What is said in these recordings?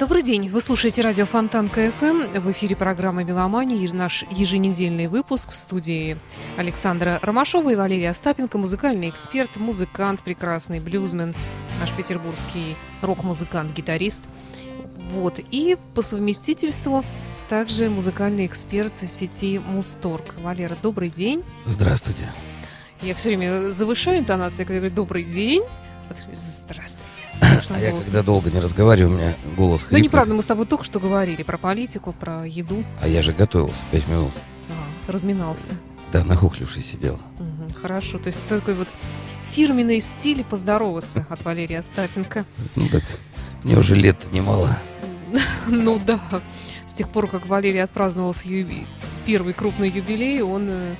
Добрый день. Вы слушаете радио Fontanka FM. В эфире программа «Меломания». Наш еженедельный выпуск в студии Александра Ромашова и Валерия Остапенко. Музыкальный эксперт, музыкант, прекрасный блюзмен, наш петербургский рок-музыкант, гитарист. Вот. И по совместительству также музыкальный эксперт сети Мусторг. Валера, добрый день. Здравствуйте. Я все время завышаю интонацию, когда говорю «добрый день». Здравствуйте. Слышно А я голос. когда долго не разговариваю, у меня голос Ну, хриплый. неправда, мы с тобой только что говорили про политику, про еду. А я же готовился пять минут. А, разминался. Да, нахухлившись сидел. Мгм, хорошо. То есть такой вот фирменный стиль поздороваться от Валерия Остапенко. Ну так, мне уже лет немало. Ну да, с тех пор, как Валерий отпраздновал свой первый крупный юбилей, он э,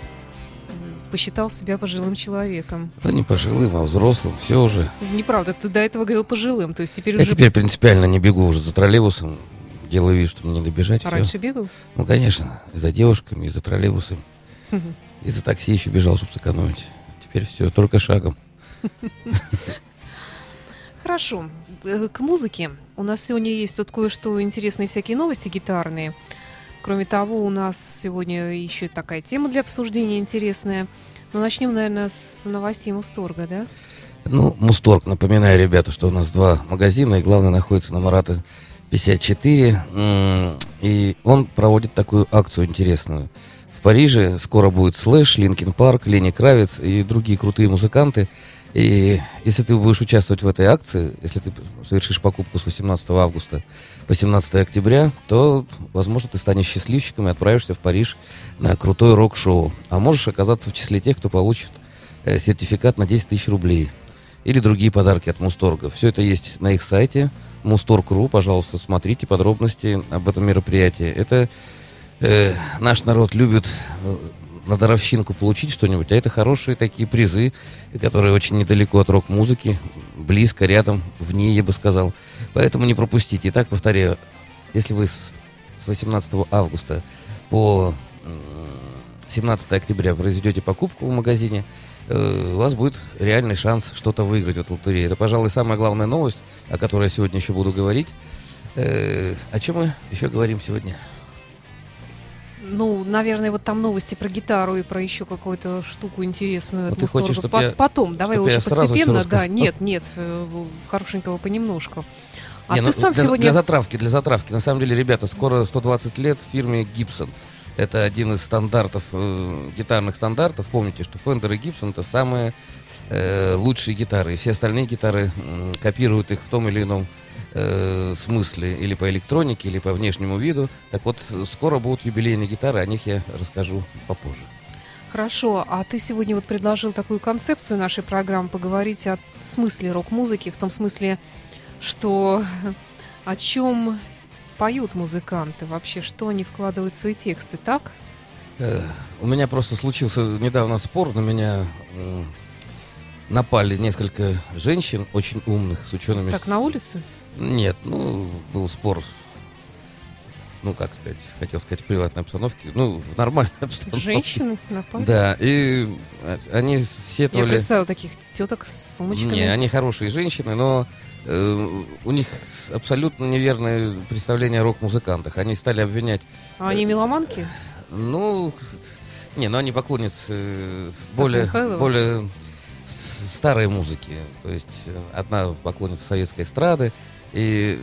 посчитал себя пожилым человеком. Ну, не пожилым, а взрослым. Все уже. Неправда, ты до этого говорил пожилым, то есть теперь Я уже теперь принципиально не бегу уже за троллейбусом. Делаю вид, что мне не добежать. А всё. раньше бегал. Ну, конечно. И за девушками, и за троллейбусом. И за такси еще бежал, чтобы сэкономить. Теперь все, только шагом. Хорошо. Э, К музыке. У нас сегодня есть тут кое-что интересные всякие новости гитарные. Кроме того, у нас сегодня еще такая тема для обсуждения интересная. Ну, начнем, наверное, с новостей Мусторга, да? Ну, Мусторг, напоминаю, ребята, что у нас два магазина, и главный находится на Марата 54. М, И он проводит такую акцию интересную. В Париже скоро будет Слэш, Linkin Park, Ленни Кравиц и другие крутые музыканты. И если ты будешь участвовать в этой акции, если ты совершишь покупку с 18 августа по 17 октября, то, возможно, ты станешь счастливчиком и отправишься в Париж на крутое рок-шоу. А можешь оказаться в числе тех, кто получит э, сертификат на 10 тысяч рублей или другие подарки от Мусторга. Все это есть на их сайте mustorg.ru. Пожалуйста, смотрите подробности об этом мероприятии. Это э, наш народ любит э, на даровщинку получить что-нибудь, а это хорошие такие призы, которые очень недалеко от рок-музыки, близко, рядом, в ней, я бы сказал. Поэтому не пропустите. Итак, повторяю, если вы с с 18 августа по м, 17 октября произведете покупку в магазине, э, у вас будет реальный шанс что-то выиграть от лотереи. Это, пожалуй, самая главная новость, о которой я сегодня еще буду говорить. Э, О чем мы еще говорим сегодня? Ну, наверное, вот там новости про гитару и про еще какую-то штуку интересную Вот от ты хочешь, Мусторга. чтоб По- я- Потом, давай чтоб лучше постепенно. Да, нет, нет, э, хорошенького понемножку. А Не, ты ну, сам для, сегодня... Для затравки, для затравки. На самом деле, ребята, скоро 120 лет фирме Gibson. Это один из стандартов, э, гитарных стандартов. Помните, что Fender и Gibson это самые э, лучшие гитары. И все остальные гитары м, копируют их в том или ином э, смысле. Или по электронике, или по внешнему виду. Так вот, скоро будут юбилейные гитары, о них я расскажу попозже. Хорошо, а ты сегодня вот предложил такую концепцию нашей программы поговорить о смысле рок-музыки, в том смысле, что о чем поют музыканты, вообще, что они вкладывают в свои тексты, так? Э, У меня просто случился недавно спор, на меня м, напали несколько женщин очень умных с учеными. Так, на улице? Нет, ну, был спор, ну, как сказать, хотел сказать, в приватной обстановке, ну, в нормальной обстановке. Женщины напали? Да, и э, они Я сетовали... представила таких теток с сумочками. Не, они хорошие женщины, но э, у них абсолютно неверное представление о рок-музыкантах. Они стали обвинять А они меломанки? Ну, не, ну они поклонницы э, Стаса более, Михайлова? более старой музыки. То есть э, одна поклонница советской эстрады, и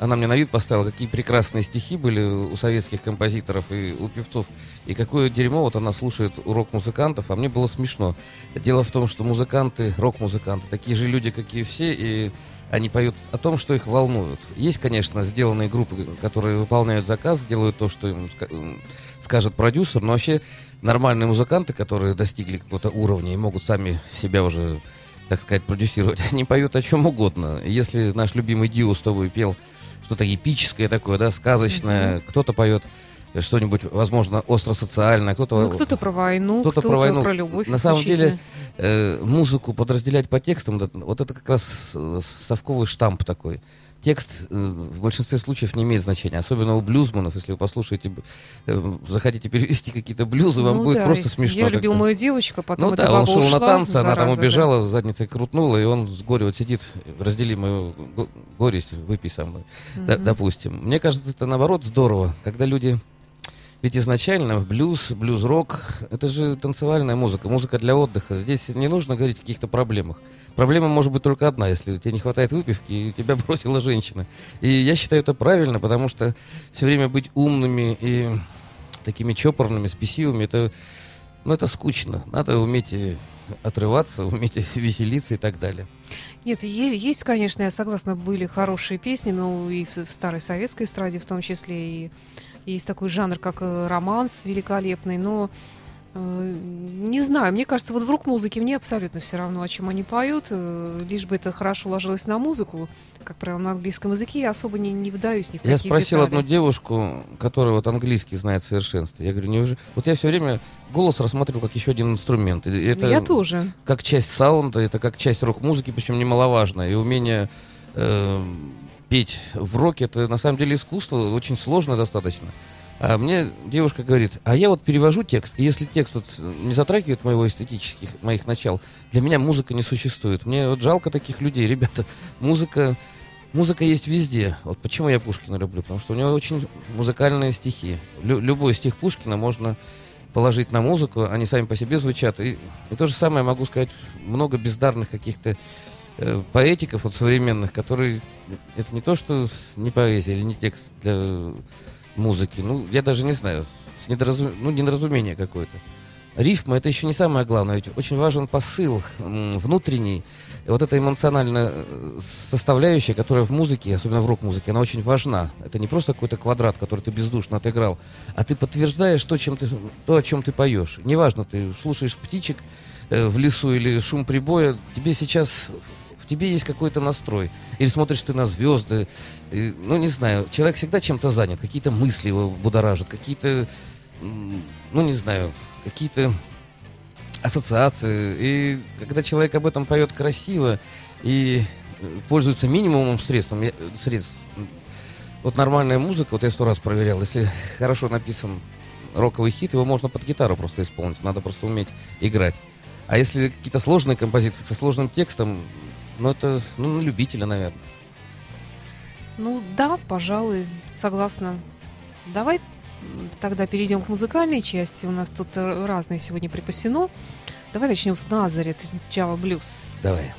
она мне на вид поставила, какие прекрасные стихи были у советских композиторов и у певцов, и какое дерьмо вот она слушает у рок-музыкантов, а мне было смешно. Дело в том, что музыканты, рок-музыканты, такие же люди, как и все, и они поют о том, что их волнует. Есть, конечно, сделанные группы, которые выполняют заказ, делают то, что им скажет продюсер, но вообще нормальные музыканты, которые достигли какого-то уровня и могут сами себя уже, так сказать, продюсировать, они поют о чем угодно. Если наш любимый Дио с тобой пел что-то эпическое такое, да, сказочное, кто-то поет что-нибудь, возможно, остро-социальное, кто-то... Ну, кто-то про войну, кто-то кто-то, про войну. про любовь. На самом деле, э, музыку подразделять по текстам, вот это как раз э, совковый штамп такой. Текст э, в большинстве случаев не имеет значения, особенно у блюзманов, если вы послушаете, э, захотите перевести какие-то блюзы, вам Ну будет да, просто смешно. Я любил мою девочку, потом Ну да, он шел на ушла, танцы, она там зараза, да. убежала, задницей крутнула, и он с горя вот сидит, раздели мою го- горесть, выпей со мной, Мгм. допустим. Мне кажется, это наоборот здорово, когда люди... Ведь изначально в блюз, блюз-рок, это же танцевальная музыка, музыка для отдыха. Здесь не нужно говорить о каких-то проблемах. Проблема может быть только одна, если тебе не хватает выпивки, и тебя бросила женщина. И я считаю это правильно, потому что все время быть умными и такими чопорными, спесивыми, это, ну, это скучно. Надо уметь и отрываться, уметь веселиться и так далее. Нет, есть, конечно, я согласна, были хорошие песни, ну и в старой советской эстраде в том числе, и есть такой жанр, как э, романс великолепный, но э, не знаю, мне кажется, вот в рок-музыке мне абсолютно все равно, о чем они поют, э, лишь бы это хорошо ложилось на музыку, как правило, на английском языке, я особо не, не вдаюсь ни в Я спросил детали. одну девушку, которая вот английский знает в совершенстве. Я говорю, неужели... Вот я все время голос рассматривал как еще один инструмент. И это Я тоже. как часть саунда, это как часть рок-музыки, причем немаловажная. И умение э, петь в роке, это на самом деле искусство, очень сложно достаточно. А мне девушка говорит, а я вот перевожу текст, и если текст вот не затрагивает моего эстетических, моих начал, для меня музыка не существует. Мне вот жалко таких людей, ребята. Музыка, музыка есть везде. Вот почему я Пушкина люблю, потому что у него очень музыкальные стихи. Лю- любой стих Пушкина можно положить на музыку, они сами по себе звучат. И, и то же самое могу сказать, много бездарных каких-то поэтиков вот современных, которые это не то, что не поэзия или не текст для музыки. Ну, я даже не знаю, с недоразум- ну, недоразумение какое-то. Рифма это еще не самое главное, ведь очень важен посыл внутренний. Вот эта эмоциональная э, составляющая, которая в музыке, особенно в рок-музыке, она очень важна. Это не просто какой-то квадрат, который ты бездушно отыграл, а ты подтверждаешь то, чем ты, то о чем ты поешь. Неважно, ты слушаешь птичек э, в лесу или шум прибоя, тебе сейчас тебе есть какой-то настрой. Или смотришь ты на звезды, и, ну не знаю, человек всегда чем-то занят, какие-то мысли его будоражат, какие-то, ну не знаю, какие-то ассоциации. И когда человек об этом поет красиво и э, пользуется минимумом средств, средств, вот нормальная музыка, вот я сто раз проверял, если хорошо написан роковый хит, его можно под гитару просто исполнить, надо просто уметь играть. А если какие-то сложные композиции со сложным текстом, ну это ну, на любителя, наверное. Ну да, пожалуй, согласна. Давай тогда перейдем к музыкальной части. У нас тут э, разное сегодня припасено. Давай начнем с Назарет, Java Blues. Давай.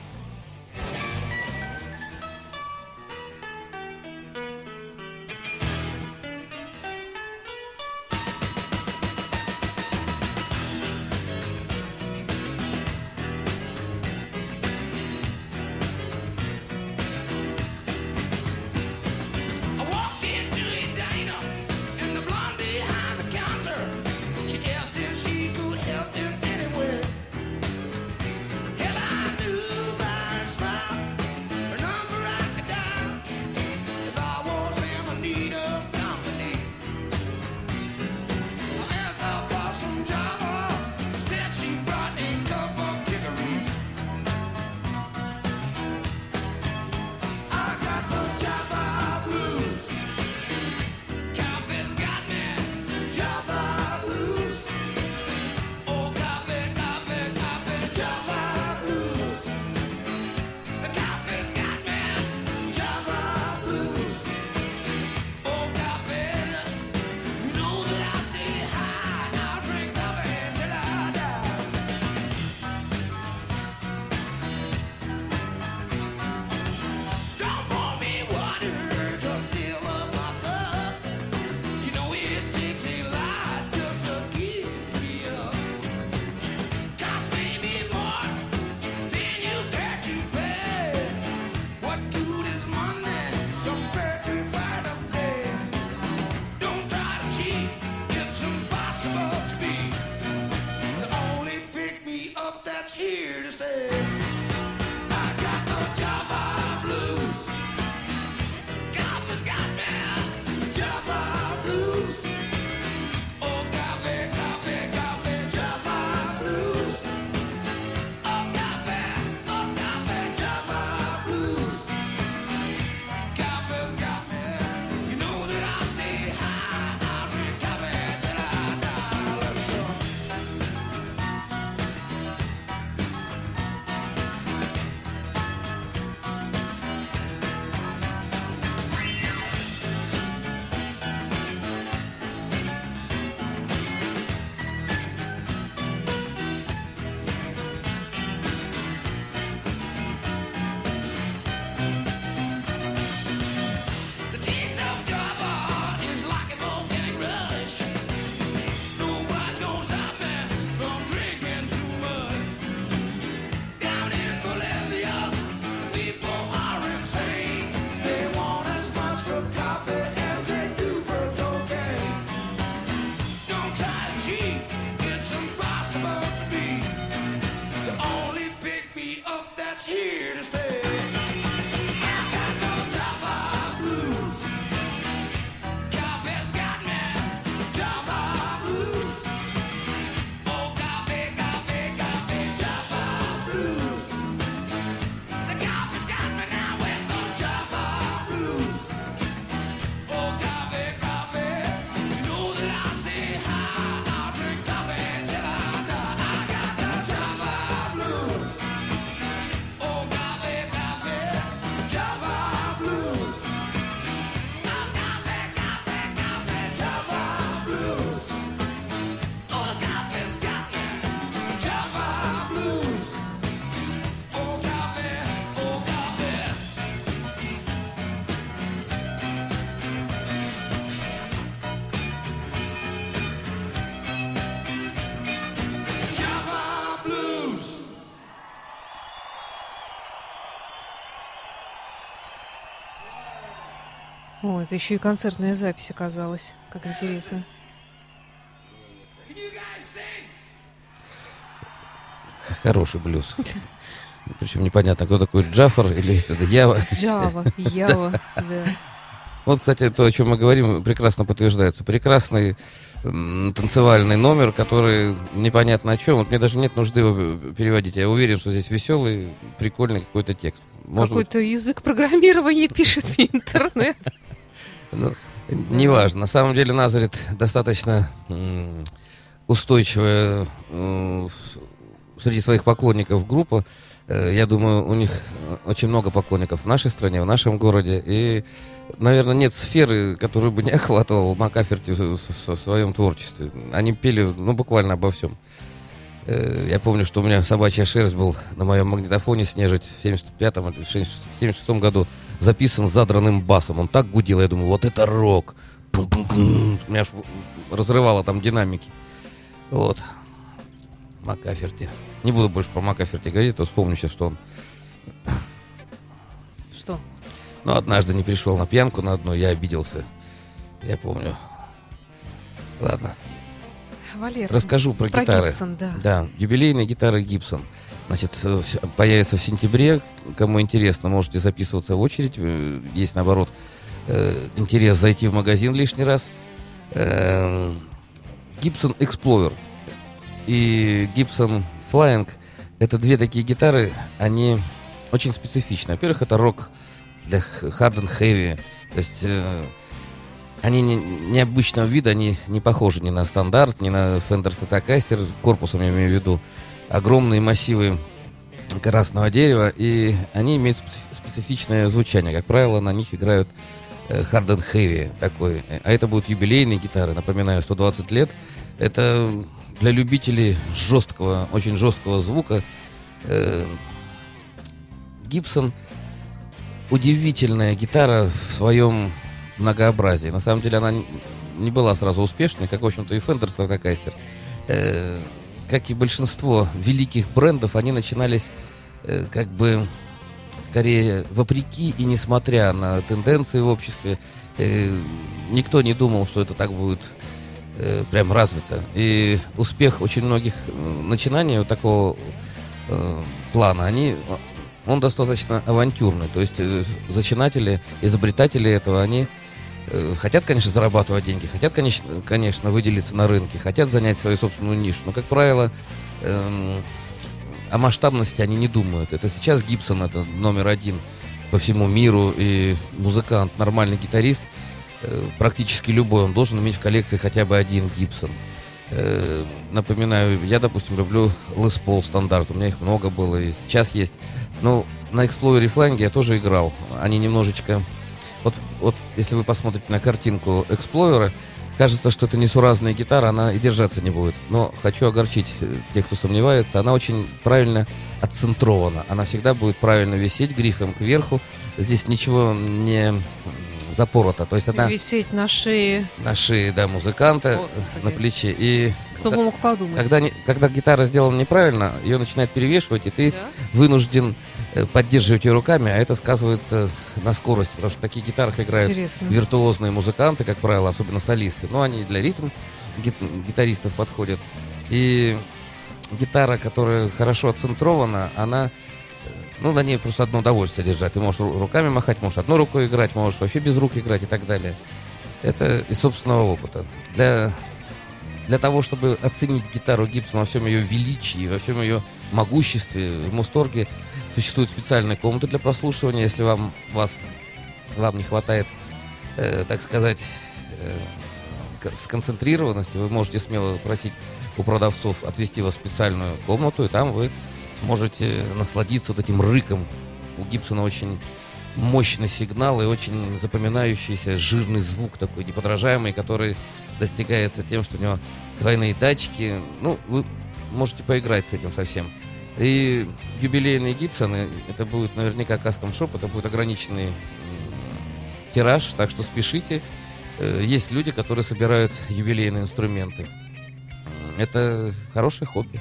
О, это еще и концертная запись оказалась. Как интересно. Хороший блюз. Причем непонятно, кто такой Джафар или это Ява. Джава, Ява, да. Вот, кстати, то, о чем мы говорим, прекрасно подтверждается. Прекрасный танцевальный номер, который непонятно о чем. Вот мне даже нет нужды его переводить. Я уверен, что здесь веселый, прикольный какой-то текст. Может быть, Какой-то язык программирования пишет мне интернет. Ну, неважно. На самом деле Назарет достаточно устойчивая среди своих поклонников группа. Э, Я думаю, у них очень много поклонников в нашей стране, в нашем городе. И, наверное, нет сферы, которую бы не охватывал Макаферти в своем творчестве. Они пели, ну, буквально обо всем. Э, Я помню, что у меня собачья шерсть был на моем магнитофоне снежить в 75-м или 76-м году записан с задранным басом. Он так гудел, я думаю, вот это рок. Пум-пум-пум. Меня аж разрывало там динамики. Вот. Макаферти. Не буду больше про Макаферти говорить, то вспомню сейчас, что он Что? ну, однажды не пришел на пьянку на одну, я обиделся. Я помню. Ладно, Валер, расскажу про, про гитары. Гибсон, да. Да, юбилейные гитары Гибсон. Значит, э, появится в сентябре. Кому интересно, можете записываться в очередь. Э, Есть, наоборот, э, интерес зайти в магазин лишний раз. Gibson Explorer и Gibson Flying — это две такие гитары, они очень специфичны. Во-первых, это рок для hard and heavy. То есть они не, необычного вида, они не похожи ни на стандарт, ни на Fender Stratocaster, корпусом я имею в виду. Огромные массивы красного дерева, и они имеют специ- специфичное звучание. Как правило, на них играют э, hard and heavy такой. Э, А это будут юбилейные гитары, напоминаю, 120 лет. Это для любителей жесткого, очень жесткого звука. Э, Гибсон удивительная гитара в своем многообразии. На самом деле она не была сразу успешной, как, в общем-то, и Fender Stratocaster. Как и большинство великих брендов, они начинались э, как бы скорее вопреки и несмотря на тенденции в обществе. Э, никто не думал, что это так будет э, прям развито. И успех очень многих начинаний вот такого э, плана, они, он достаточно авантюрный. То есть э, зачинатели, изобретатели этого, они хотят, конечно, зарабатывать деньги, хотят, конечно, конечно, выделиться на рынке, хотят занять свою собственную нишу. Но, как правило, эм, о масштабности они не думают. Это сейчас Гибсон, это номер один по всему миру, и музыкант, нормальный гитарист, э, практически любой, он должен иметь в коллекции хотя бы один Гибсон. Э, напоминаю, я, допустим, люблю Les Paul стандарт, у меня их много было, и сейчас есть. Но на Explorer Flying я тоже играл. Они немножечко... Вот, вот если вы посмотрите на картинку Explorer, кажется, что это несуразная гитара, она и держаться не будет. Но хочу огорчить э, тех, кто сомневается, она очень правильно отцентрована. Она всегда будет правильно висеть грифом кверху. Здесь ничего не м, запорото. То есть она Висеть на шее. на шее, да, музыканта, Господи. на плече. И Кто бы мог подумать. когда, когда гитара сделана неправильно, ее начинает перевешивать, и ты Да? вынужден э, поддерживать ее руками, а это сказывается на скорости, потому что в таких гитарах играют Интересно. виртуозные музыканты, как правило, особенно солисты. Но они для ритм гит- гитаристов подходят. И гитара, которая хорошо отцентрована, она, э, ну, на ней просто одно удовольствие держать. Ты можешь ру- руками махать, можешь одной рукой играть, можешь вообще без рук играть и так далее. Это из собственного опыта. Для, для того, чтобы оценить гитару Гибсон во всем ее величии, во всем ее могуществе, в Мусторге существует специальная комната для прослушивания, если вам, вас, вам не хватает, э, так сказать, э, сконцентрированности, вы можете смело просить у продавцов отвести вас в специальную комнату, и там вы сможете насладиться вот этим рыком. У Гибсона очень мощный сигнал и очень запоминающийся жирный звук такой неподражаемый, который достигается тем, что у него двойные датчики. Ну, вы можете поиграть с этим совсем. И юбилейные Гибсоны, это будет наверняка кастом шоп, это будет ограниченный тираж, так что спешите. Э, Есть люди, которые собирают юбилейные инструменты. Это хорошее хобби.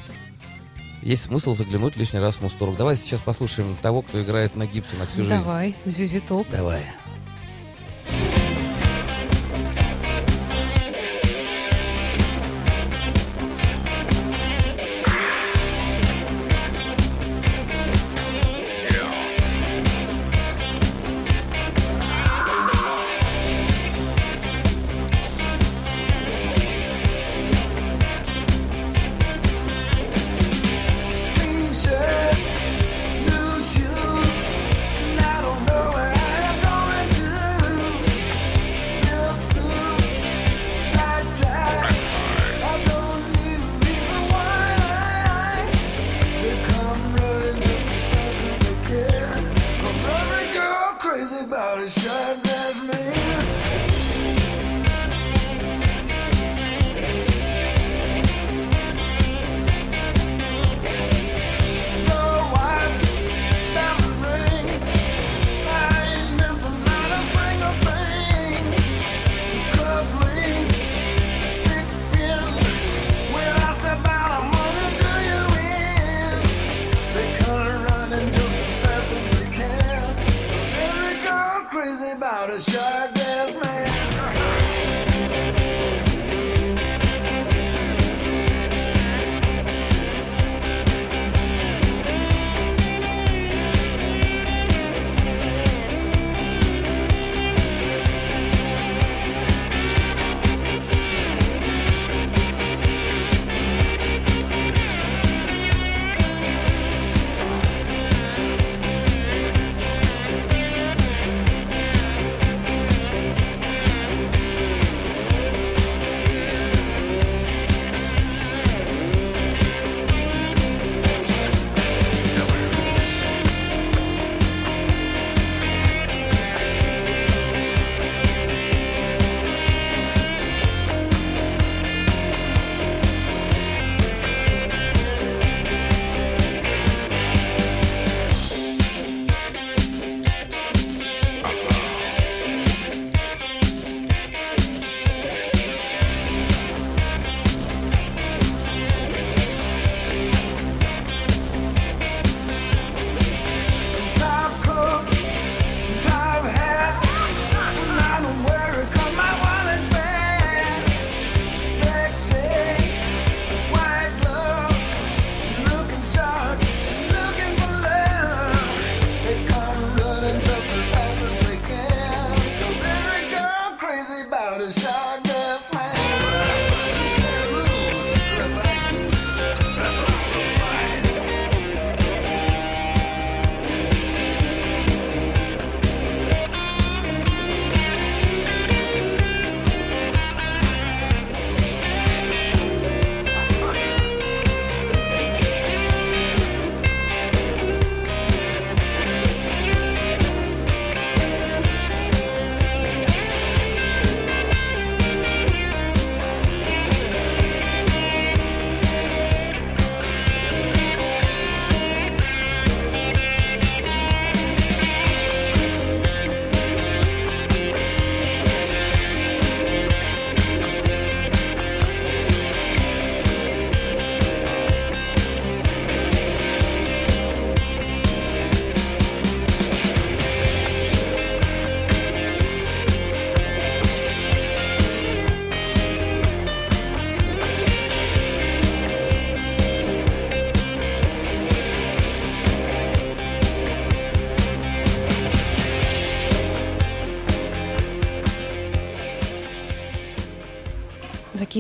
Есть смысл заглянуть лишний раз в Мусторг. Давай сейчас послушаем того, кто играет на Гибсонах всю жизнь. Давай, Зизи Топ. Давай.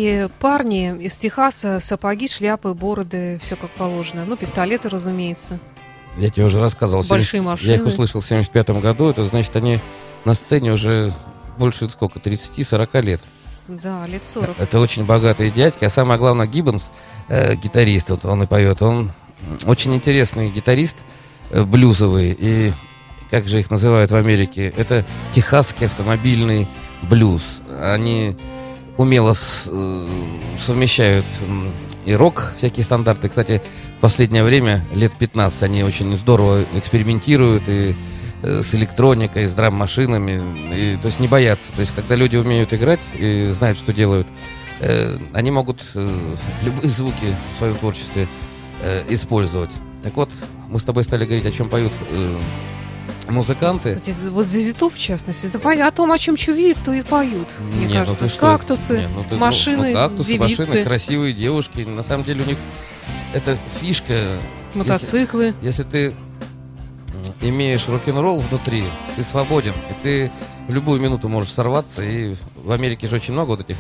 Такие парни из Техаса, сапоги, шляпы, бороды, все как положено. Ну, пистолеты, разумеется. Я тебе уже рассказывал. Большие 70 машины. Я их услышал в 75 году. Это значит, они на сцене уже больше, сколько, 30-40 лет. Да, лет 40. Это очень богатые дядьки. А самое главное, Гиббонс, э, гитарист, вот он и поет, он очень интересный гитарист э, блюзовый. И как же их называют в Америке? Это техасский автомобильный блюз. Они умело с- э, совмещают и рок, всякие стандарты. Кстати, в последнее время, лет 15, они очень здорово экспериментируют и э, с электроникой, с драм-машинами. И, то есть не боятся. То есть когда люди умеют играть и знают, что делают, э, они могут э, любые звуки в своем творчестве э, использовать. Так вот, мы с тобой стали говорить, о чем поют э, музыканты. Кстати, вот Зизитов, в частности, это по- о том, о чем что видят, то и поют. Мне Не, ну кажется, ты что? кактусы, Не, ну ты- ну, машины, ну, кактусы, девицы, машины, красивые девушки. На самом деле у них это фишка. Если- мотоциклы. Если ты м, имеешь рок-н-ролл внутри, ты свободен, и ты в любую минуту можешь сорваться. И в Америке же очень много вот этих,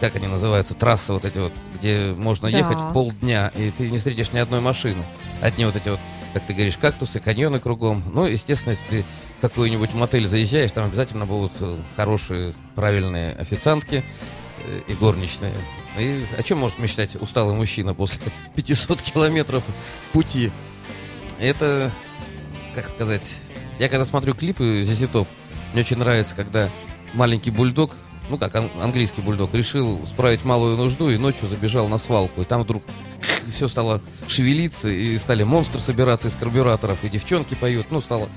как они называются, трассы вот эти вот, где можно Да. ехать полдня, и ты не встретишь ни одной машины. Одни вот эти вот, как ты говоришь, кактусы, каньоны кругом. Ну, естественно, если ты в какой-нибудь мотель заезжаешь, там обязательно будут э, хорошие, правильные официантки э, и горничные. И о чем может мечтать усталый мужчина после 500 километров пути? Это, как сказать, я когда смотрю клипы Топ, мне очень нравится, когда маленький бульдог, ну как ан- английский бульдог, решил справить малую нужду и ночью забежал на свалку. И там вдруг все стало шевелиться, и стали монстры собираться из карбюраторов, и девчонки поют, ну, стало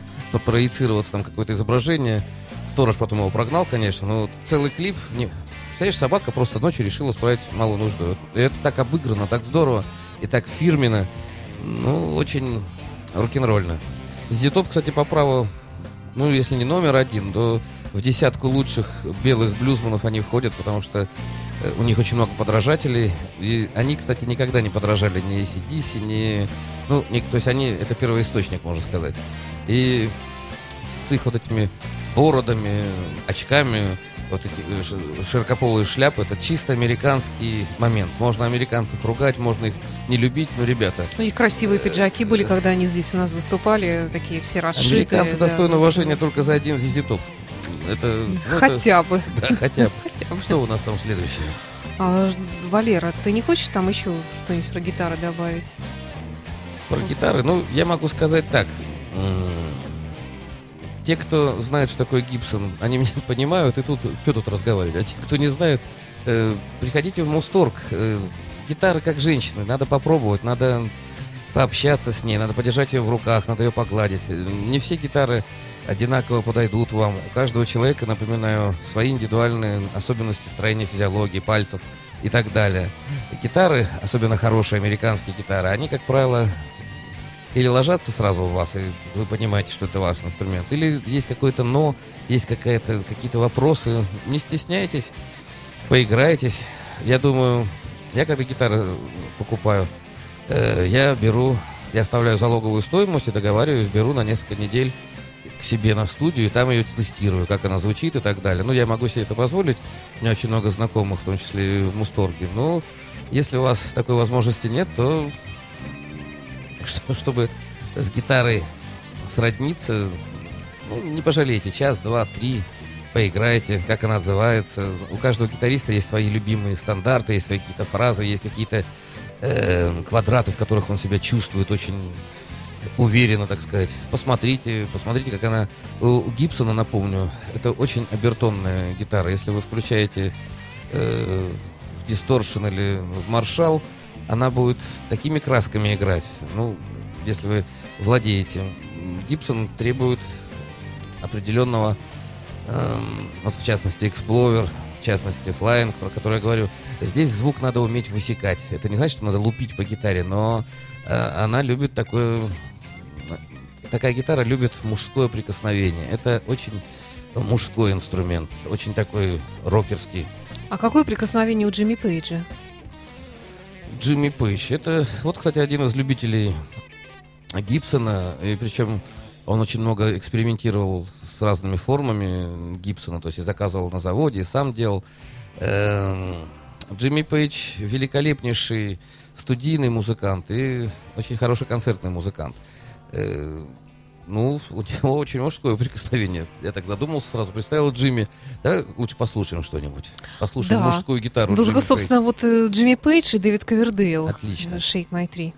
проецироваться там какое-то изображение. Сторож потом его прогнал, конечно, но целый клип... Не... Представляешь, собака просто ночью решила справить малую нужду. И это так обыграно, так здорово и так фирменно. Ну, очень рок-н-ролльно. Зитоп, кстати, по праву ну, если не номер один, то в десятку лучших белых блюзманов они входят, потому что э, у них очень много подражателей. И они, кстати, никогда не подражали ни ACDC, ни... Ну, ни- то есть они, это первоисточник, можно сказать. И с их вот этими бородами, очками, вот эти э, широкополые шляпы, это чисто американский момент. Можно американцев ругать, можно их не любить, но, ребята, У них красивые пиджаки были, когда они здесь у нас выступали, такие все расшитые. американцы да. достойны уважения только за один Top. Это, ну, это- Хотя бы. да, хотя бы. Хотя бы. Что у нас там следующее? А, Валера, ты не хочешь там еще что-нибудь про гитары добавить? Про гитары, ну, я могу сказать так. Те, кто знает, что такое Гибсон, они меня понимают, и тут, что тут разговаривать? А те, кто не знает, э, приходите в Мусторг. Э, гитары как женщины, надо попробовать, надо пообщаться с ней, надо подержать ее в руках, надо ее погладить. Э, Не все гитары одинаково подойдут вам. У каждого человека, напоминаю, свои индивидуальные особенности строения физиологии, пальцев и так далее. Гитары, особенно хорошие американские гитары, они, как правило, или ложатся сразу в вас, и вы понимаете, что это ваш инструмент, или есть какое-то но, есть какая-то, какие-то вопросы. Не стесняйтесь, поиграйтесь. Я думаю, я когда гитары покупаю, э, я беру, я оставляю залоговую стоимость и договариваюсь, беру на несколько недель к себе на студию, и там ее тестирую, как она звучит и так далее. Ну, я могу себе это позволить, у меня очень много знакомых, в том числе и в Мусторге. Но если у вас такой возможности нет, то что- чтобы с гитарой сродниться, ну, не пожалейте, час, два, три, поиграйте, как она отзывается. У каждого гитариста есть свои любимые стандарты, есть свои какие-то фразы, есть какие-то э, квадраты, в которых он себя чувствует очень уверенно, так сказать. Посмотрите, посмотрите, как она... У, Гибсона, напомню, это очень обертонная гитара. Если вы включаете э, в дисторшн или в маршал, она будет такими красками играть. Ну, если вы владеете. Гибсон требует определенного, эм, вот в частности, Explorer, в частности, Flying, про который я говорю. Здесь звук надо уметь высекать. Это не значит, что надо лупить по гитаре, но э, она любит такое... Такая гитара любит мужское прикосновение. Это очень мужской инструмент, очень такой рокерский. А какое прикосновение у Джимми Пейджа? Джимми Пейдж. Это вот, кстати, один из любителей Гибсона. И причем он очень много экспериментировал с разными формами Гибсона. То есть и заказывал на заводе, и сам делал. Эм, Джимми Пейдж великолепнейший студийный музыкант и очень хороший концертный музыкант. Э, ну, у него очень мужское прикосновение. Я так задумался, сразу представил Джимми. Давай лучше послушаем что-нибудь. Послушаем Да. мужскую гитару. Ну, Джимми собственно, вот э, Джимми Пейдж и Дэвид Ковердейл. Отлично. Shake My Tree.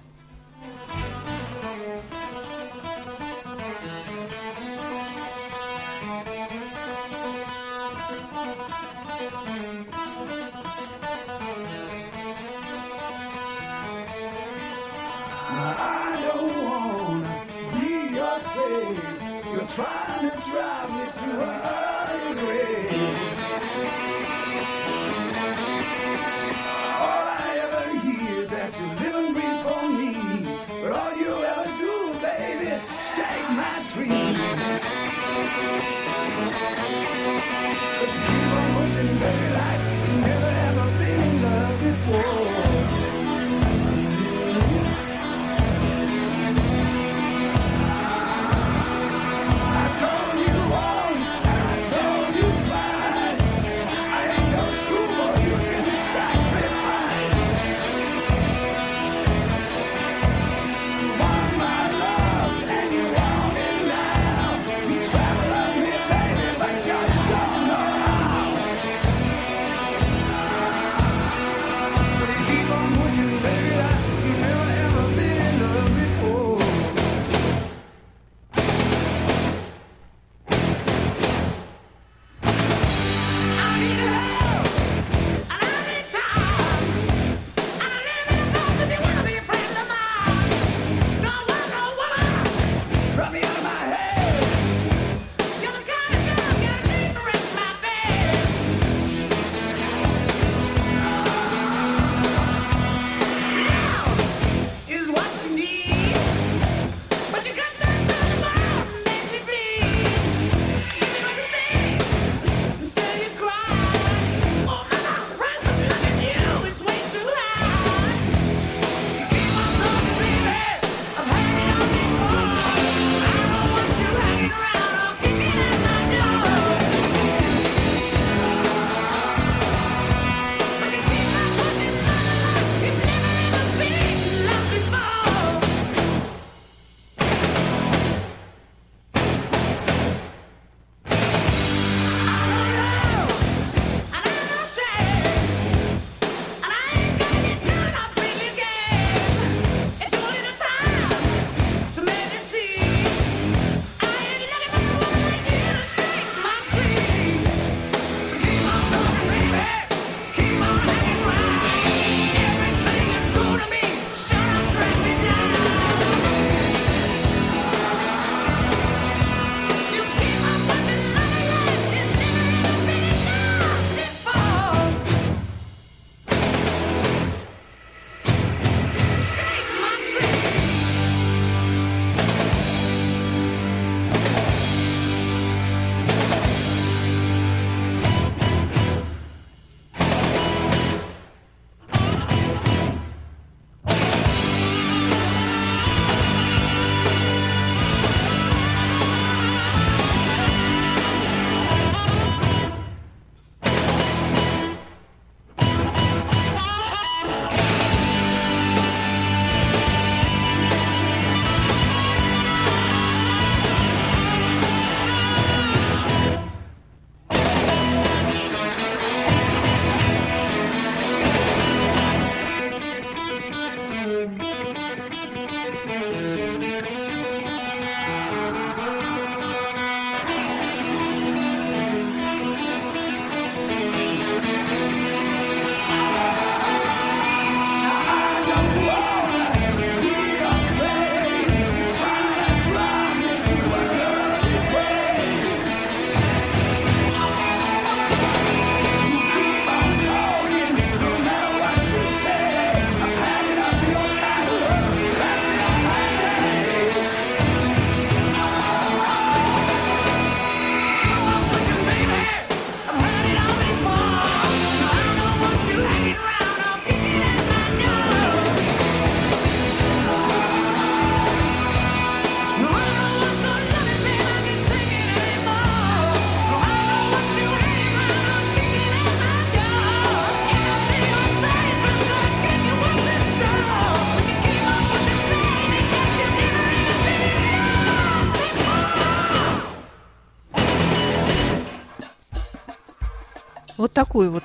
Такой вот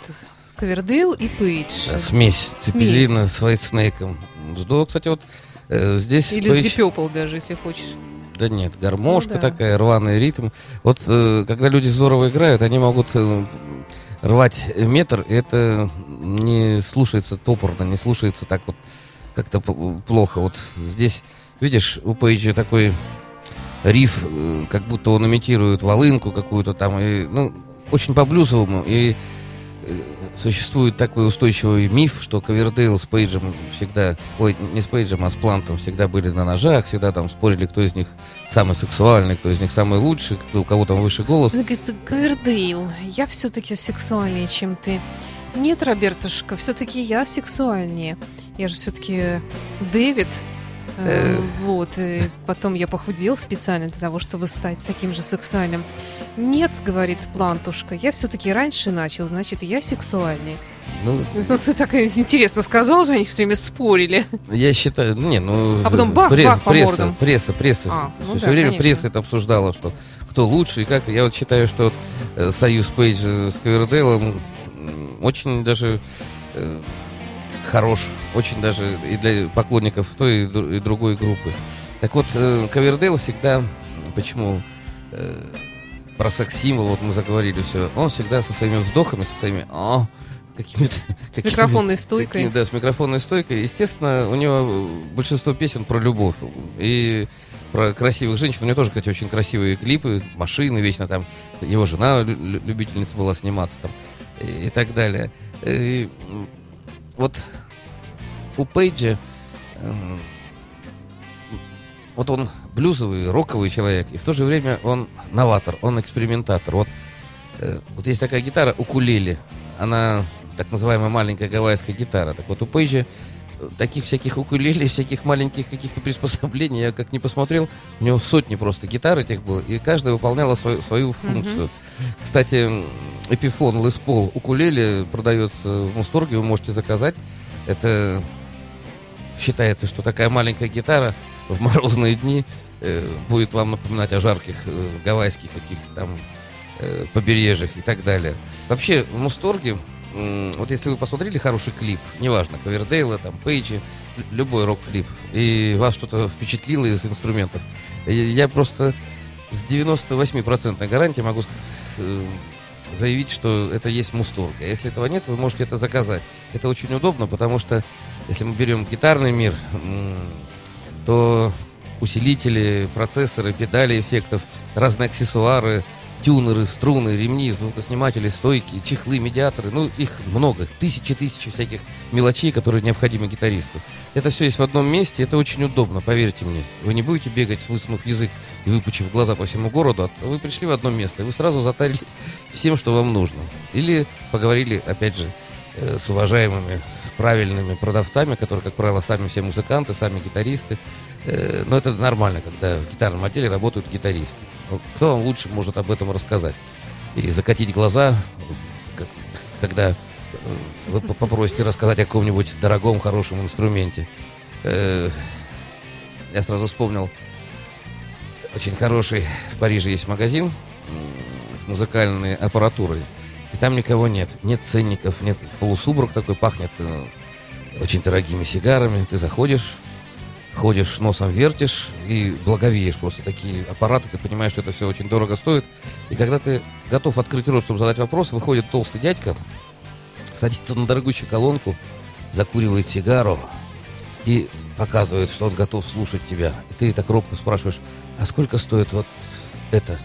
Ковердейл и Пейдж. Да, Смесь. Цепелина с Вайтснейком. Здорово, кстати, вот э, здесь... Или с Page- Deep Purple даже, если хочешь. Да нет, гармошка Ну да. такая, рваный ритм. Вот э, когда люди здорово играют, они могут э, рвать метр, и это не слушается топорно, не слушается так вот как-то плохо. Вот здесь, видишь, у Пейджа такой риф, э, как будто он имитирует волынку какую-то там, и, ну, очень по-блюзовому, и существует такой устойчивый миф, что Ковердейл с Пейджем всегда, ой, не с Пейджем, а с Плантом всегда были на ножах, всегда там спорили, кто из них самый сексуальный, кто из них самый лучший, кто, у кого там выше голос. Она говорит, Ковердейл, я все-таки сексуальнее, чем ты. Нет, Робертушка, все-таки я сексуальнее. Я же все-таки Дэвид. Э, Э. Вот, и потом я похудел специально для того, чтобы стать таким же сексуальным. Нет, говорит Плантушка, я все-таки раньше начал, значит, я сексуальнее. Ну, Ну, ты так интересно сказал, что они все время спорили. я считаю, ну, не, ну... А потом бах, пресс- бах по пресса, мордам. пресса, пресса. А, ну все, да, время конечно. пресса это обсуждала, что кто лучше и как. Я вот считаю, что вот, э, союз Пейджа с Ковердейлом м, очень даже э, хорош, очень даже и для поклонников той и, дру- и другой группы. Так вот, э, Ковердейл всегда, почему э, про секс-символ, вот мы заговорили все, он всегда со своими вздохами, со своими «а», какими-то... С какими- микрофонной стойкой. Какие- да, с микрофонной стойкой. Естественно, у него большинство песен про любовь. И про красивых женщин. У него тоже, кстати, очень красивые клипы, машины вечно там. Его жена лю- лю- любительница была сниматься там и, и так далее. И, вот у Пейджа эм, вот он блюзовый, роковый человек, и в то же время он новатор, он экспериментатор. Вот, э, вот есть такая гитара укулеле, она так называемая маленькая гавайская гитара. Так вот у Пейджа э, таких всяких укулеле, всяких маленьких каких-то приспособлений, я как не посмотрел, у него сотни просто гитар этих было, и каждая выполняла свою, свою функцию. Кстати, м, Эпифон Лес Пол укулеле продается в Мусторге, вы можете заказать. Это считается, что такая маленькая гитара в морозные дни э, будет вам напоминать о жарких э, гавайских каких-то там э, побережьях и так далее. Вообще, в Мусторге, вот если вы посмотрели хороший клип, неважно, Ковердейла, там, Пейджи, лю- любой рок-клип, и вас что-то впечатлило из инструментов, я просто с 98% гарантией могу заявить, что это есть в Мусторге. А если этого нет, вы можете это заказать. Это очень удобно, потому что если мы берем гитарный мир, то усилители, процессоры, педали эффектов, разные аксессуары, тюнеры, струны, ремни, звукосниматели, стойки, чехлы, медиаторы, ну, их много, тысячи-тысячи всяких мелочей, которые необходимы гитаристу. Это все есть в одном месте, это очень удобно, поверьте мне. Вы не будете бегать, высунув язык и выпучив глаза по всему городу, а вы пришли в одно место, и вы сразу затарились всем, что вам нужно. Или поговорили, опять же, э, с уважаемыми, правильными продавцами, которые, как правило, сами все музыканты, сами гитаристы. Э, Но это нормально, когда в гитарном отделе работают гитаристы. Кто вам лучше может об этом рассказать? И закатить глаза, когда э, вы по- попросите рассказать о каком-нибудь дорогом, хорошем инструменте. Э, Я сразу вспомнил, очень хороший в Париже есть магазин с музыкальной аппаратурой. И там никого нет. Нет ценников, нет полусубрак такой, пахнет э, очень дорогими сигарами. Ты заходишь, ходишь, носом вертишь и благовеешь. Просто такие аппараты, ты понимаешь, что это все очень дорого стоит. И когда ты готов открыть рот, чтобы задать вопрос, выходит толстый дядька, садится на дорогущую колонку, закуривает сигару и показывает, что он готов слушать тебя. И ты так робко спрашиваешь, а сколько стоит вот это?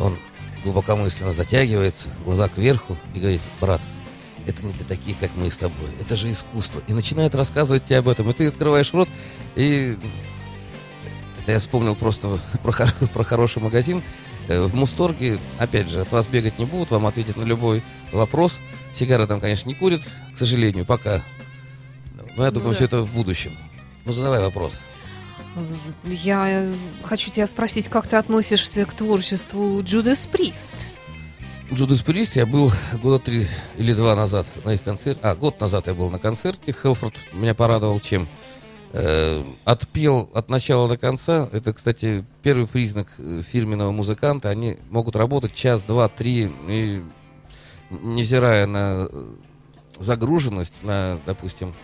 Он глубокомысленно затягивается, глаза кверху и говорит, брат, это не для таких, как мы с тобой. Это же искусство. И начинает рассказывать тебе об этом. И ты открываешь рот, и это я вспомнил просто про, хор- про хороший магазин. Э, В Мусторге, опять же, от вас бегать не будут, вам ответят на любой вопрос. Сигары там, конечно, не курят, к сожалению, пока. Но я думаю, да. все это в будущем. Ну, задавай вопрос. Я э, хочу тебя спросить, как ты относишься к творчеству Джудас Прист? Джудас Прист, я был года три или два назад на их концерте. А, год назад я был на концерте. Хелфорд меня порадовал чем? Э, отпел от начала до конца. Это, кстати, первый признак э, фирменного музыканта. Они могут работать час, два, три. И невзирая на э, загруженность, на, допустим,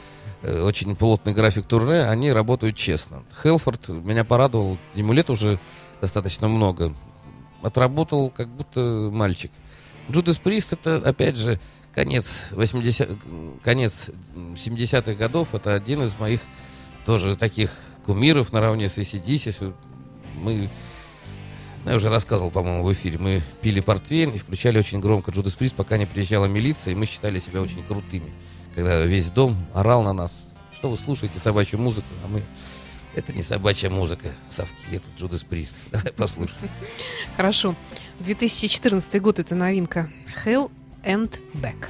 очень плотный график турне, они работают честно. Хелфорд меня порадовал, ему лет уже достаточно много. Отработал как будто мальчик. Джудас Прист это, опять же, конец 80 конец 70-х годов. Это один из моих тоже таких кумиров наравне с ACDC. Мы, я уже рассказывал, по-моему, в эфире, мы пили портвейн и включали очень громко Джудас Прист, пока не приезжала милиция, и мы считали себя очень крутыми. Когда весь дом орал на нас, что вы слушаете собачью музыку, а мы... Это не собачья музыка, совки, это Джудас Прист. Давай послушаем. Хорошо. 2014 год это новинка. Hell and Back.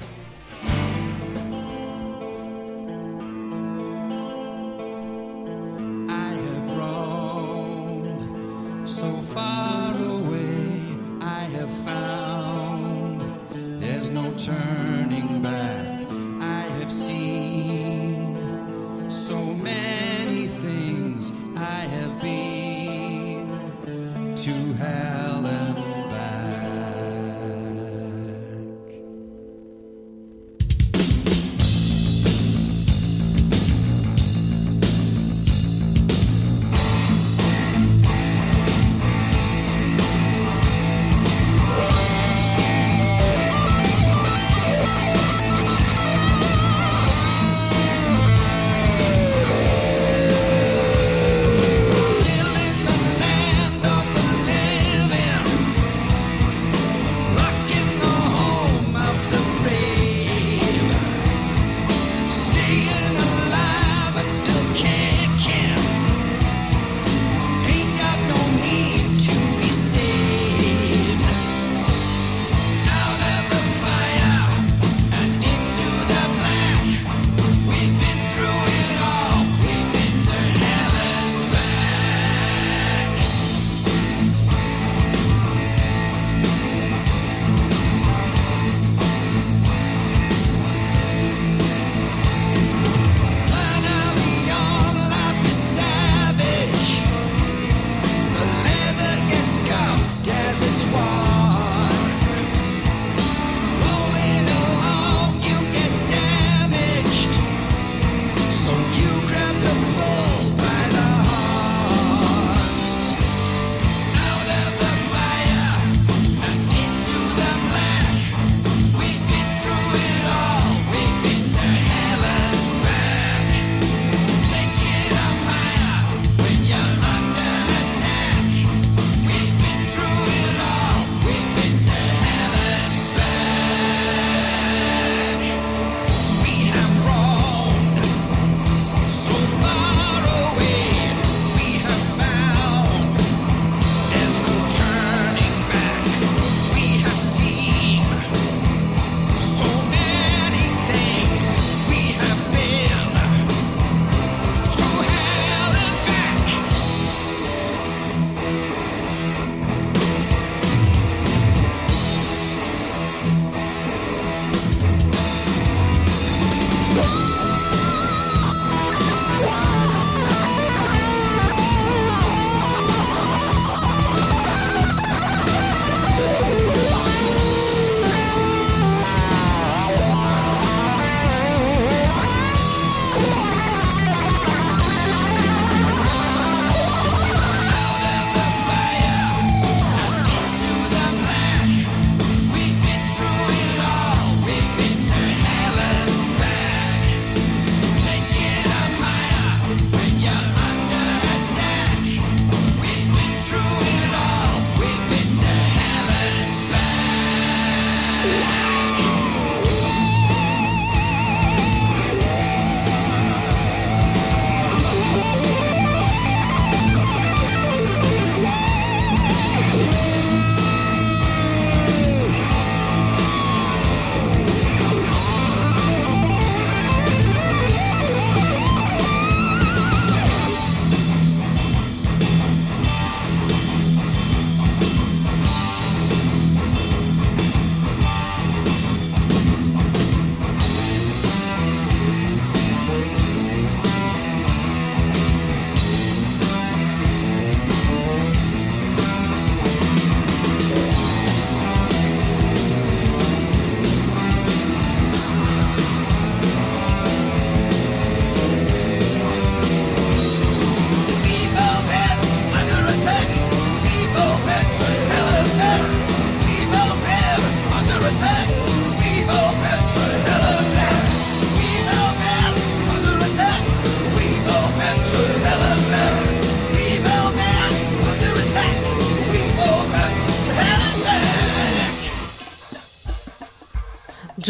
I have roamed so far away. I have found there's no turning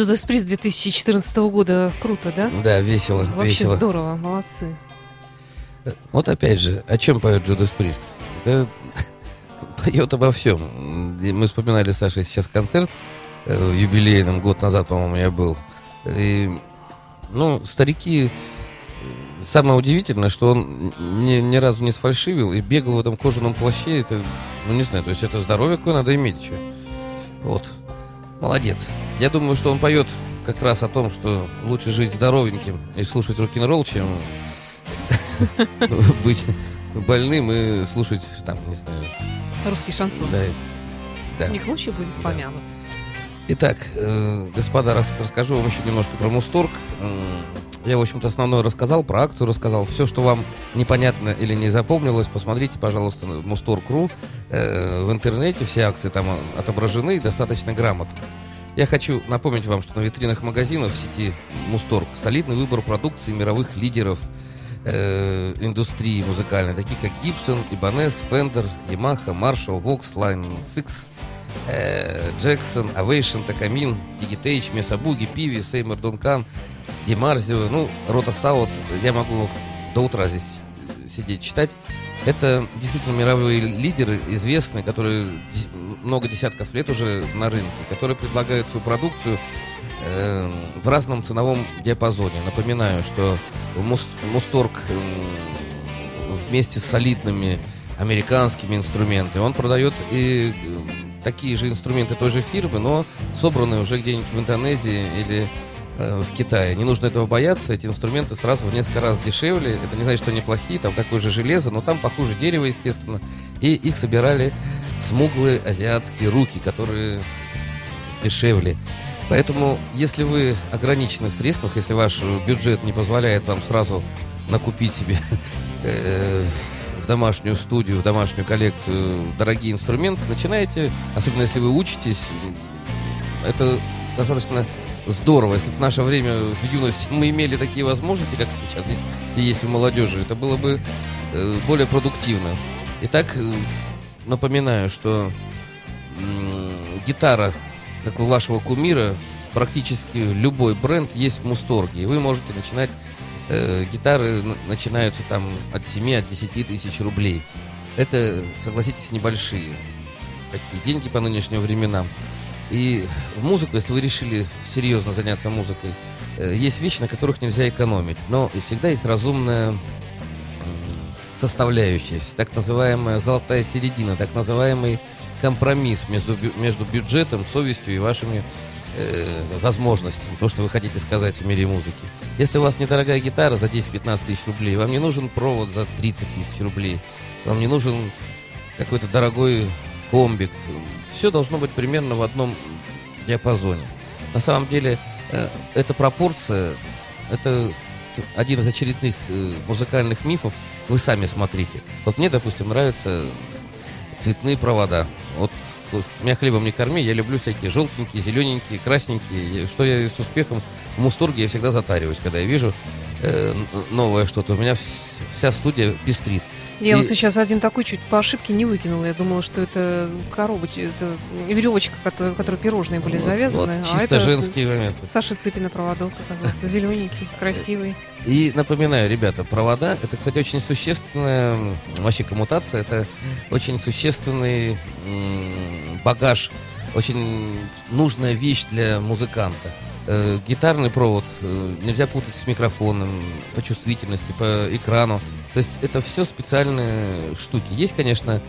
Judas Priest 2014 года. Круто, да? Да, весело, Вообще весело. здорово, молодцы. Вот опять же, о чем поет Джудас Прист? Это поет обо всем. Мы вспоминали с Сашей сейчас концерт э, юбилейным, год назад, по-моему, я был. И, ну, старики, э, самое удивительное, что он ни, ни разу не сфальшивил и бегал в этом кожаном плаще. Это, ну, не знаю, то есть это здоровье какое надо иметь еще. Вот. Молодец. Я думаю, что он поет как раз о том, что лучше жить здоровеньким и слушать рок-н-ролл, чем быть больным и слушать, там, не знаю, Русский шансон. да, да. Не к ночи будет помянут. Итак, э, господа, рас- расскажу вам еще немножко про Мусторг. Я, в общем-то, основное рассказал, про акцию рассказал. Все, что вам непонятно или не запомнилось, посмотрите, пожалуйста, на Мусторг.ру. Э, В интернете все акции там отображены и достаточно грамотно. Я хочу напомнить вам, что на витринах магазинов в сети Мусторг солидный выбор продукции мировых лидеров э, индустрии музыкальной, таких как Gibson, Ibanez, Fender, Yamaha, Marshall, Vox, Line 6, э, Jackson, Ovation, Такамин, Digitage, Месабуги, Пиви, Сеймер Дункан, Демарзио, ну, Рота Саут, я могу до утра здесь сидеть читать. Это действительно мировые лидеры, известные, которые много десятков лет уже на рынке, которые предлагают свою продукцию э, в разном ценовом диапазоне. Напоминаю, что Мус- Мусторг м, вместе с солидными американскими инструментами, он продает и э, такие же инструменты той же фирмы, но собранные уже где-нибудь в Индонезии или э, в Китае. Не нужно этого бояться, эти инструменты сразу в несколько раз дешевле. Это не значит, что они плохие, там такое же железо, но там похуже дерево, естественно. И их собирали смуглые азиатские руки, которые дешевле. Поэтому, если вы ограничены в средствах, если ваш бюджет не позволяет вам сразу накупить себе э, домашнюю студию, в домашнюю коллекцию дорогие инструменты, начинаете, особенно если вы учитесь, это достаточно здорово. Если в наше время, в юности, мы имели такие возможности, как сейчас и есть у молодежи, это было бы э, более продуктивно. Итак, э, напоминаю, что гитара, как у вашего кумира, практически любой бренд есть в Мусторге. И вы можете начинать, э, гитары начинаются там от 7, от 10 тысяч рублей. Это, согласитесь, небольшие такие деньги по нынешним временам. И в музыку, если вы решили серьезно заняться музыкой, э, есть вещи, на которых нельзя экономить. Но всегда есть разумная составляющая, так называемая золотая середина, так называемый компромисс между, между бюджетом, совестью и вашими э, возможностями, то, что вы хотите сказать в мире музыки. Если у вас недорогая гитара за 10-15 тысяч рублей, вам не нужен провод за 30 тысяч рублей, вам не нужен какой-то дорогой комбик. Все должно быть примерно в одном диапазоне. На самом деле, э, эта пропорция, это один из очередных э, музыкальных мифов. Вы сами смотрите. Вот мне, допустим, нравятся цветные провода. Вот, меня хлебом не корми, я люблю всякие желтенькие, зелененькие, красненькие. Что я с успехом в Мусторге я всегда затариваюсь, когда я вижу э, новое что-то. У меня вс- вся студия пестрит. Я И- вот сейчас один такой чуть по ошибке не выкинула. Я думала, что это коробочка, это веревочка, которой, которой пирожные были Вот- завязаны. вот а чисто это женские моменты. Саша Цыпина проводок оказался. Зелененький, красивый. И напоминаю, ребята, провода это, кстати, очень существенная вообще коммутация, это очень существенный багаж, очень нужная вещь для музыканта. Э, гитарный провод э, нельзя путать с микрофоном по чувствительности, по экрану. То есть это все специальные штуки. Есть, конечно,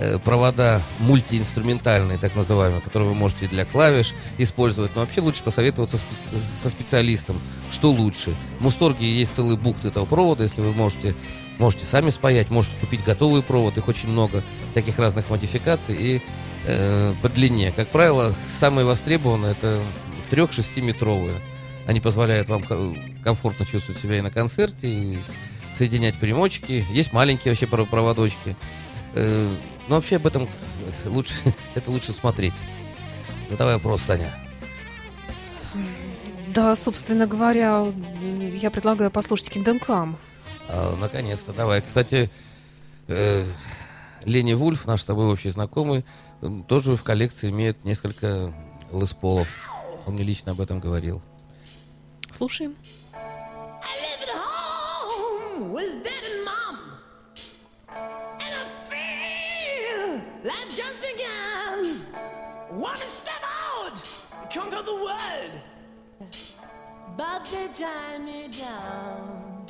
э, провода мультиинструментальные, так называемые, которые вы можете для клавиш использовать, но вообще лучше посоветоваться спе- со специалистом, что лучше. В Мусторге есть целый бухт этого провода, если вы можете, можете сами спаять, можете купить готовый провод, их очень много, всяких разных модификаций, и э, по длине. Как правило, самые востребованные это 3-6-метровые. Они позволяют вам комфортно чувствовать себя и на концерте, и соединять примочки. Есть маленькие вообще проводочки. Но вообще об этом лучше, это лучше смотреть. Задавай вопрос, Саня. Да, собственно говоря, я предлагаю послушать Kingdom а, наконец-то, давай. Кстати, э, Лени Вульф, наш с тобой общий знакомый, тоже в коллекции имеет несколько лесполов. Он мне лично об этом говорил. Слушаем. Life just began. One step out, conquer the world. But they tie me down.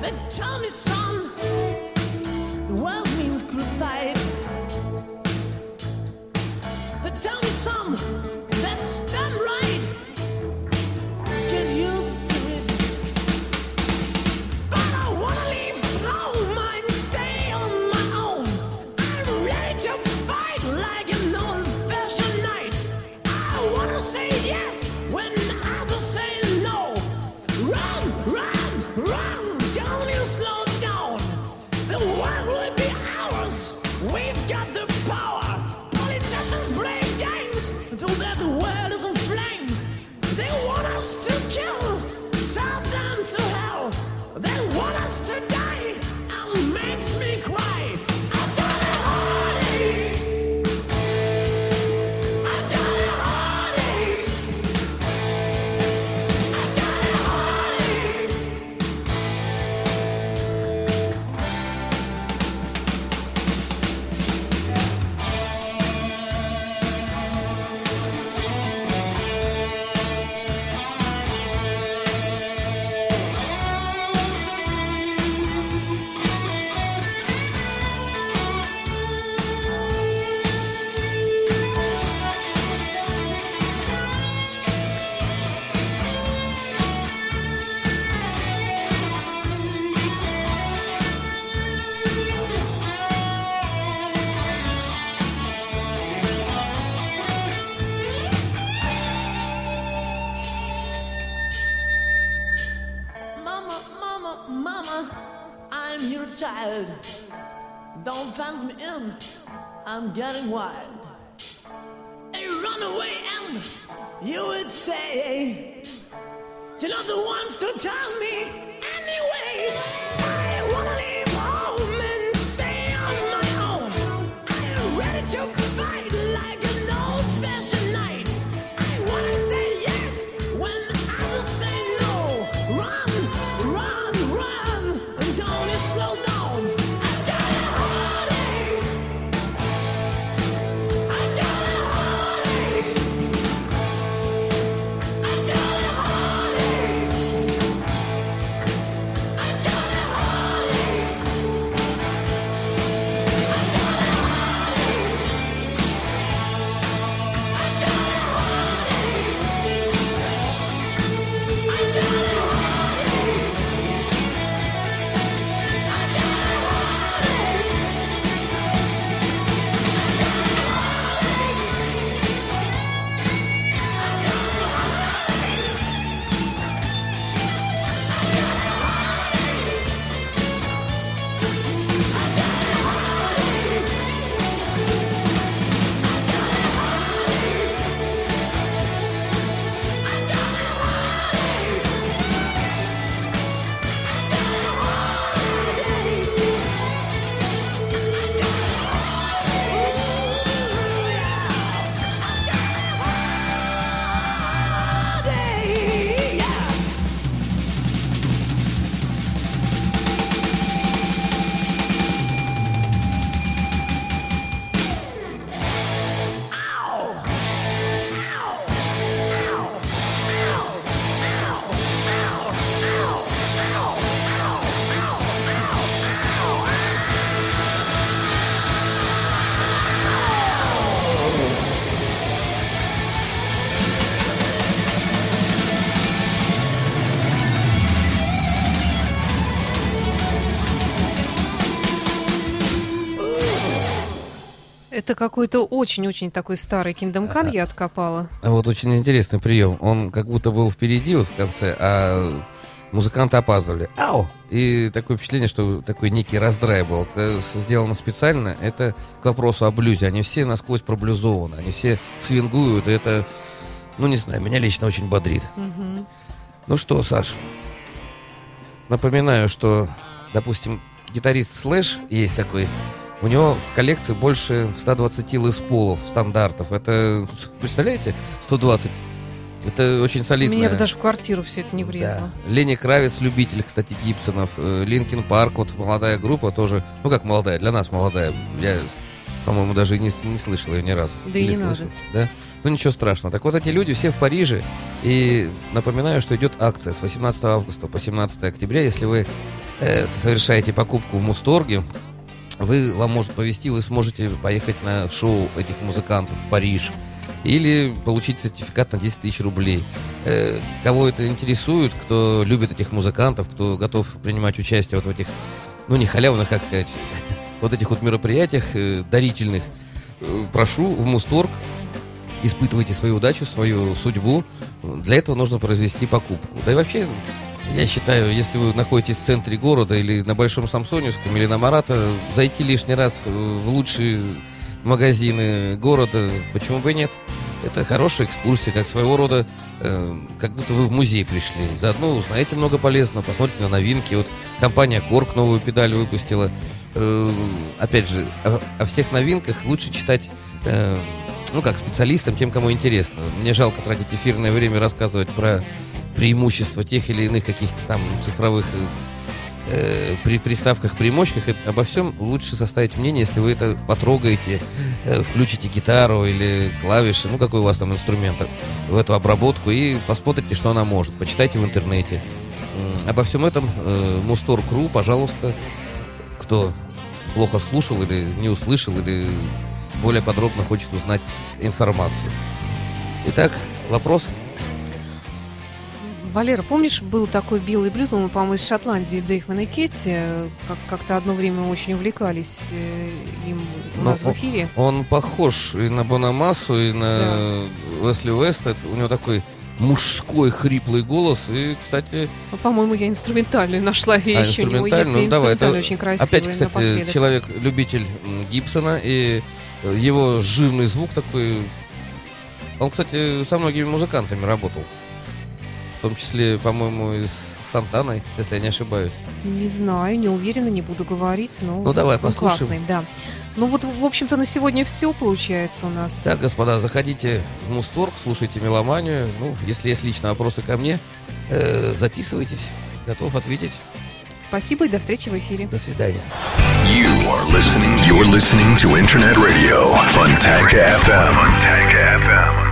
They tell me, son, the world means goodbye. some They want us to die. Это какой-то очень-очень такой старый Kingdom я откопала. А вот очень интересный прием. Он как будто был впереди вот в конце, а музыканты опаздывали. Ау! И такое впечатление, что такой некий раздрай был. Это сделано специально. Это к вопросу о блюзе. Они все насквозь проблюзованы. Они все свингуют. И это, ну не знаю, меня лично очень бодрит. Угу. Ну что, Саш, напоминаю, что, допустим, гитарист Слэш есть такой у него в коллекции больше 120 Les Paul ов, стандартов. Это, представляете, 120? Это очень солидно. Меня бы даже в квартиру все это не влезло. Да. Ленни Кравиц, любитель, кстати, Гибсонов. Linkin Park, вот молодая группа тоже. Ну как молодая, для нас молодая. Я, по-моему, даже и не, не слышал ее ни разу. Да и Или не надо. слышал, Да? Ну ничего страшного. Так вот эти люди все в Париже. И напоминаю, что идет акция с 18 августа по 17 октября. Если вы э, совершаете покупку в Мусторге, вы, вам может повезти, вы сможете поехать на шоу этих музыкантов в Париж. Или получить сертификат на 10 тысяч рублей. Э, кого это интересует, кто любит этих музыкантов, кто готов принимать участие вот в этих, ну не халявных, как сказать, вот этих вот мероприятиях э, дарительных, э, прошу в Мусторг, испытывайте свою удачу, свою судьбу. Для этого нужно произвести покупку. Да и вообще, я считаю, если вы находитесь в центре города или на Большом Самсоневском, или на Марата, зайти лишний раз в, лучшие магазины города, почему бы и нет? Это хорошая экскурсия, как своего рода, э, как будто вы в музей пришли. Заодно узнаете много полезного, посмотрите на новинки. Вот компания Корк новую педаль выпустила. Э, опять же, о, о всех новинках лучше читать, э, ну, как специалистам, тем, кому интересно. Мне жалко тратить эфирное время рассказывать про преимущества тех или иных каких-то там цифровых э, э, при приставках, примочках. Это- обо всем лучше составить мнение, если вы это потрогаете, э, включите гитару или клавиши, ну какой у вас там инструмент, в эту обработку и посмотрите, что она может. Почитайте в интернете. Обо всем этом э, Мустор.ру, пожалуйста, кто плохо слушал или не услышал, или более подробно хочет узнать информацию. Итак, вопрос? Валера, помнишь, был такой белый блюз, он, по-моему, из Шотландии, Дэйв и Кетти, как- как-то одно время очень увлекались э, им у Но нас в эфире. Он похож и на Бонамассу, и на Уэсли Уэст. Это у него такой мужской хриплый голос. И, кстати, Ну, По-моему, я инструментальную нашла а, вещь у него. инструментальный, Если ну, давай, это очень красивая опять, кстати, напоследок. человек-любитель Гибсона, и э, его жирный звук такой... Он, кстати, со многими музыкантами работал. В том числе, по-моему, и с Сантаной, если я не ошибаюсь. Не знаю, не уверена, не буду говорить, но Ну, давай, он послушаем. классный, да. Ну вот, в общем-то, на сегодня все получается у нас. Так, господа, заходите в Мусторг, слушайте меломанию. Ну, если есть лично вопросы ко мне, э, записывайтесь. Готов ответить. Спасибо и до встречи в эфире. До свидания. You are listening. You're listening to Internet Radio FM. FM.